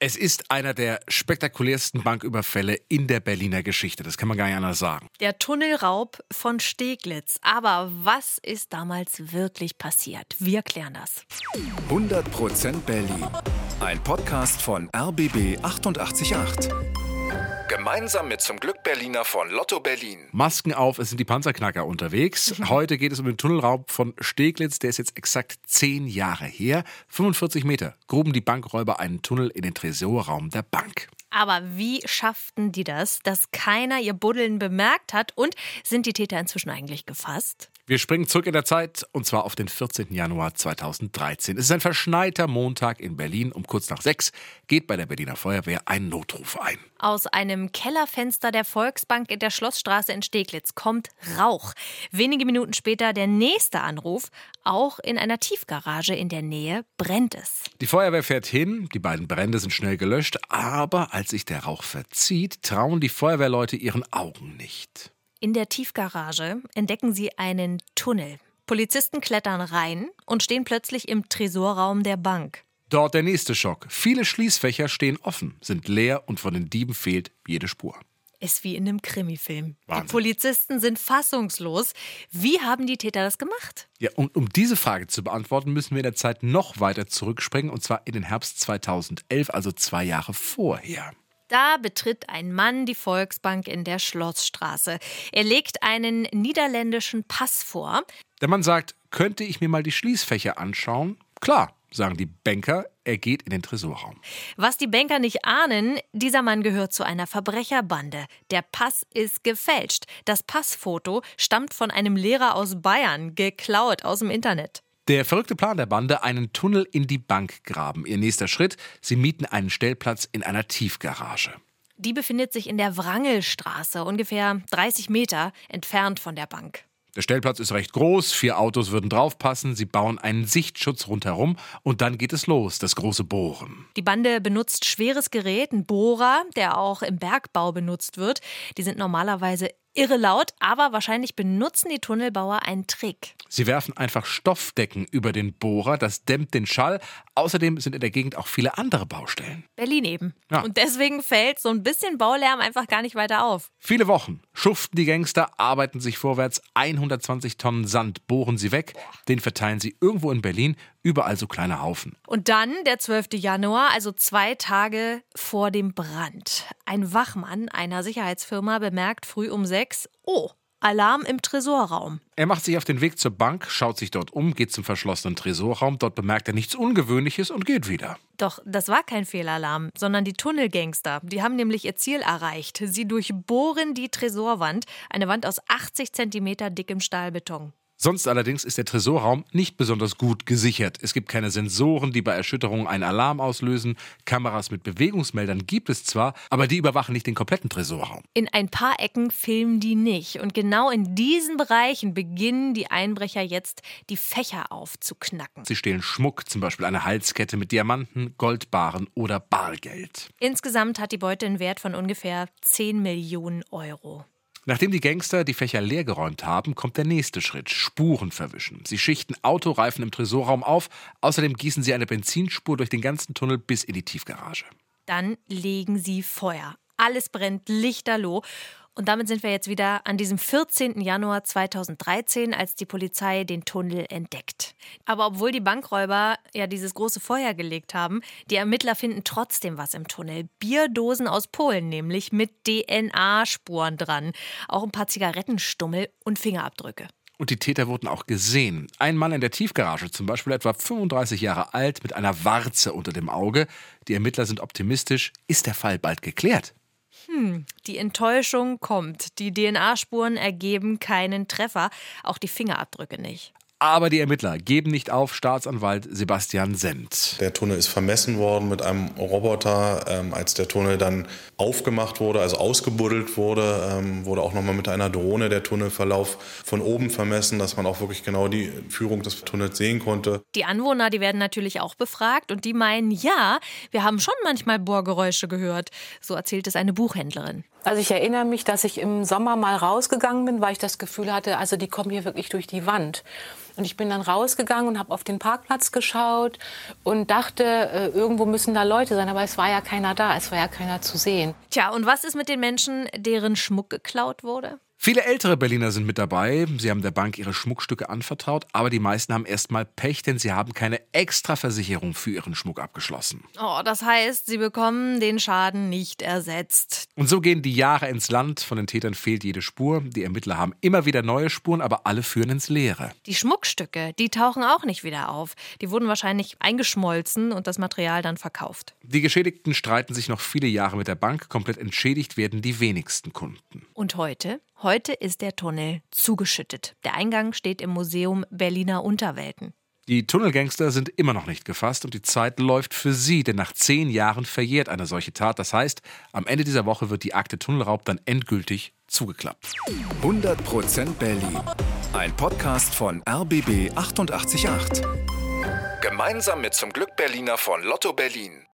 Es ist einer der spektakulärsten Banküberfälle in der Berliner Geschichte. Das kann man gar nicht anders sagen. Der Tunnelraub von Steglitz. Aber was ist damals wirklich passiert? Wir klären das. 100% Berlin. Ein Podcast von RBB 888. Gemeinsam mit zum Glück Berliner von Lotto Berlin. Masken auf, es sind die Panzerknacker unterwegs. Heute geht es um den Tunnelraub von Steglitz. Der ist jetzt exakt zehn Jahre her. 45 Meter gruben die Bankräuber einen Tunnel in den Tresorraum der Bank. Aber wie schafften die das, dass keiner ihr Buddeln bemerkt hat? Und sind die Täter inzwischen eigentlich gefasst? Wir springen zurück in der Zeit und zwar auf den 14. Januar 2013. Es ist ein verschneiter Montag in Berlin. Um kurz nach sechs geht bei der Berliner Feuerwehr ein Notruf ein. Aus einem Kellerfenster der Volksbank in der Schlossstraße in Steglitz kommt Rauch. Wenige Minuten später der nächste Anruf. Auch in einer Tiefgarage in der Nähe brennt es. Die Feuerwehr fährt hin, die beiden Brände sind schnell gelöscht, aber als sich der Rauch verzieht, trauen die Feuerwehrleute ihren Augen nicht. In der Tiefgarage entdecken sie einen Tunnel. Polizisten klettern rein und stehen plötzlich im Tresorraum der Bank. Dort der nächste Schock. Viele Schließfächer stehen offen, sind leer und von den Dieben fehlt jede Spur. Ist wie in einem Krimifilm. Wahnsinn. Die Polizisten sind fassungslos. Wie haben die Täter das gemacht? Ja, und um diese Frage zu beantworten, müssen wir in der Zeit noch weiter zurückspringen, und zwar in den Herbst 2011, also zwei Jahre vorher. Da betritt ein Mann die Volksbank in der Schlossstraße. Er legt einen niederländischen Pass vor. Der Mann sagt, könnte ich mir mal die Schließfächer anschauen? Klar, sagen die Banker, er geht in den Tresorraum. Was die Banker nicht ahnen, dieser Mann gehört zu einer Verbrecherbande. Der Pass ist gefälscht. Das Passfoto stammt von einem Lehrer aus Bayern, geklaut aus dem Internet. Der verrückte Plan der Bande, einen Tunnel in die Bank graben. Ihr nächster Schritt, sie mieten einen Stellplatz in einer Tiefgarage. Die befindet sich in der Wrangelstraße, ungefähr 30 Meter entfernt von der Bank. Der Stellplatz ist recht groß, vier Autos würden draufpassen, sie bauen einen Sichtschutz rundherum und dann geht es los, das große Bohren. Die Bande benutzt schweres Gerät, einen Bohrer, der auch im Bergbau benutzt wird. Die sind normalerweise irre laut, aber wahrscheinlich benutzen die Tunnelbauer einen Trick. Sie werfen einfach Stoffdecken über den Bohrer, das dämmt den Schall. Außerdem sind in der Gegend auch viele andere Baustellen. Berlin eben. Ja. Und deswegen fällt so ein bisschen Baulärm einfach gar nicht weiter auf. Viele Wochen schuften die Gangster, arbeiten sich vorwärts, 120 Tonnen Sand bohren sie weg, den verteilen sie irgendwo in Berlin, überall so kleine Haufen. Und dann der 12. Januar, also zwei Tage vor dem Brand. Ein Wachmann einer Sicherheitsfirma bemerkt früh um sechs, oh, Alarm im Tresorraum. Er macht sich auf den Weg zur Bank, schaut sich dort um, geht zum verschlossenen Tresorraum, dort bemerkt er nichts Ungewöhnliches und geht wieder. Doch das war kein Fehlalarm, sondern die Tunnelgangster. Die haben nämlich ihr Ziel erreicht. Sie durchbohren die Tresorwand, eine Wand aus 80 Zentimeter dickem Stahlbeton. Sonst allerdings ist der Tresorraum nicht besonders gut gesichert. Es gibt keine Sensoren, die bei Erschütterungen einen Alarm auslösen. Kameras mit Bewegungsmeldern gibt es zwar, aber die überwachen nicht den kompletten Tresorraum. In ein paar Ecken filmen die nicht. Und genau in diesen Bereichen beginnen die Einbrecher jetzt, die Fächer aufzuknacken. Sie stehlen Schmuck, zum Beispiel eine Halskette mit Diamanten, Goldbarren oder Bargeld. Insgesamt hat die Beute einen Wert von ungefähr 10 Millionen Euro. Nachdem die Gangster die Fächer leergeräumt haben, kommt der nächste Schritt: Spuren verwischen. Sie schichten Autoreifen im Tresorraum auf. Außerdem gießen sie eine Benzinspur durch den ganzen Tunnel bis in die Tiefgarage. Dann legen sie Feuer. Alles brennt lichterloh. Und damit sind wir jetzt wieder an diesem 14. Januar 2013, als die Polizei den Tunnel entdeckt. Aber obwohl die Bankräuber ja dieses große Feuer gelegt haben, die Ermittler finden trotzdem was im Tunnel. Bierdosen aus Polen nämlich mit DNA-Spuren dran. Auch ein paar Zigarettenstummel und Fingerabdrücke. Und die Täter wurden auch gesehen. Ein Mann in der Tiefgarage, zum Beispiel etwa 35 Jahre alt, mit einer Warze unter dem Auge. Die Ermittler sind optimistisch. Ist der Fall bald geklärt? Hm, die Enttäuschung kommt. Die DNA-Spuren ergeben keinen Treffer, auch die Fingerabdrücke nicht. Aber die Ermittler geben nicht auf. Staatsanwalt Sebastian Sendt. Der Tunnel ist vermessen worden mit einem Roboter. Ähm, als der Tunnel dann aufgemacht wurde, also ausgebuddelt wurde, ähm, wurde auch nochmal mit einer Drohne der Tunnelverlauf von oben vermessen, dass man auch wirklich genau die Führung des Tunnels sehen konnte. Die Anwohner, die werden natürlich auch befragt und die meinen, ja, wir haben schon manchmal Bohrgeräusche gehört. So erzählt es eine Buchhändlerin. Also ich erinnere mich, dass ich im Sommer mal rausgegangen bin, weil ich das Gefühl hatte, also die kommen hier wirklich durch die Wand. Und ich bin dann rausgegangen und habe auf den Parkplatz geschaut und dachte, äh, irgendwo müssen da Leute sein. Aber es war ja keiner da, es war ja keiner zu sehen. Tja, und was ist mit den Menschen, deren Schmuck geklaut wurde? Viele ältere Berliner sind mit dabei. Sie haben der Bank ihre Schmuckstücke anvertraut, aber die meisten haben erstmal Pech, denn sie haben keine Extraversicherung für ihren Schmuck abgeschlossen. Oh, das heißt, sie bekommen den Schaden nicht ersetzt. Und so gehen die Jahre ins Land. Von den Tätern fehlt jede Spur. Die Ermittler haben immer wieder neue Spuren, aber alle führen ins Leere. Die Schmuckstücke, die tauchen auch nicht wieder auf. Die wurden wahrscheinlich eingeschmolzen und das Material dann verkauft. Die Geschädigten streiten sich noch viele Jahre mit der Bank. Komplett entschädigt werden die wenigsten Kunden. Und heute? Heute ist der Tunnel zugeschüttet. Der Eingang steht im Museum Berliner Unterwelten. Die Tunnelgangster sind immer noch nicht gefasst und die Zeit läuft für sie, denn nach zehn Jahren verjährt eine solche Tat. Das heißt, am Ende dieser Woche wird die Akte Tunnelraub dann endgültig zugeklappt. 100% Berlin. Ein Podcast von RBB 888. Gemeinsam mit zum Glück Berliner von Lotto Berlin.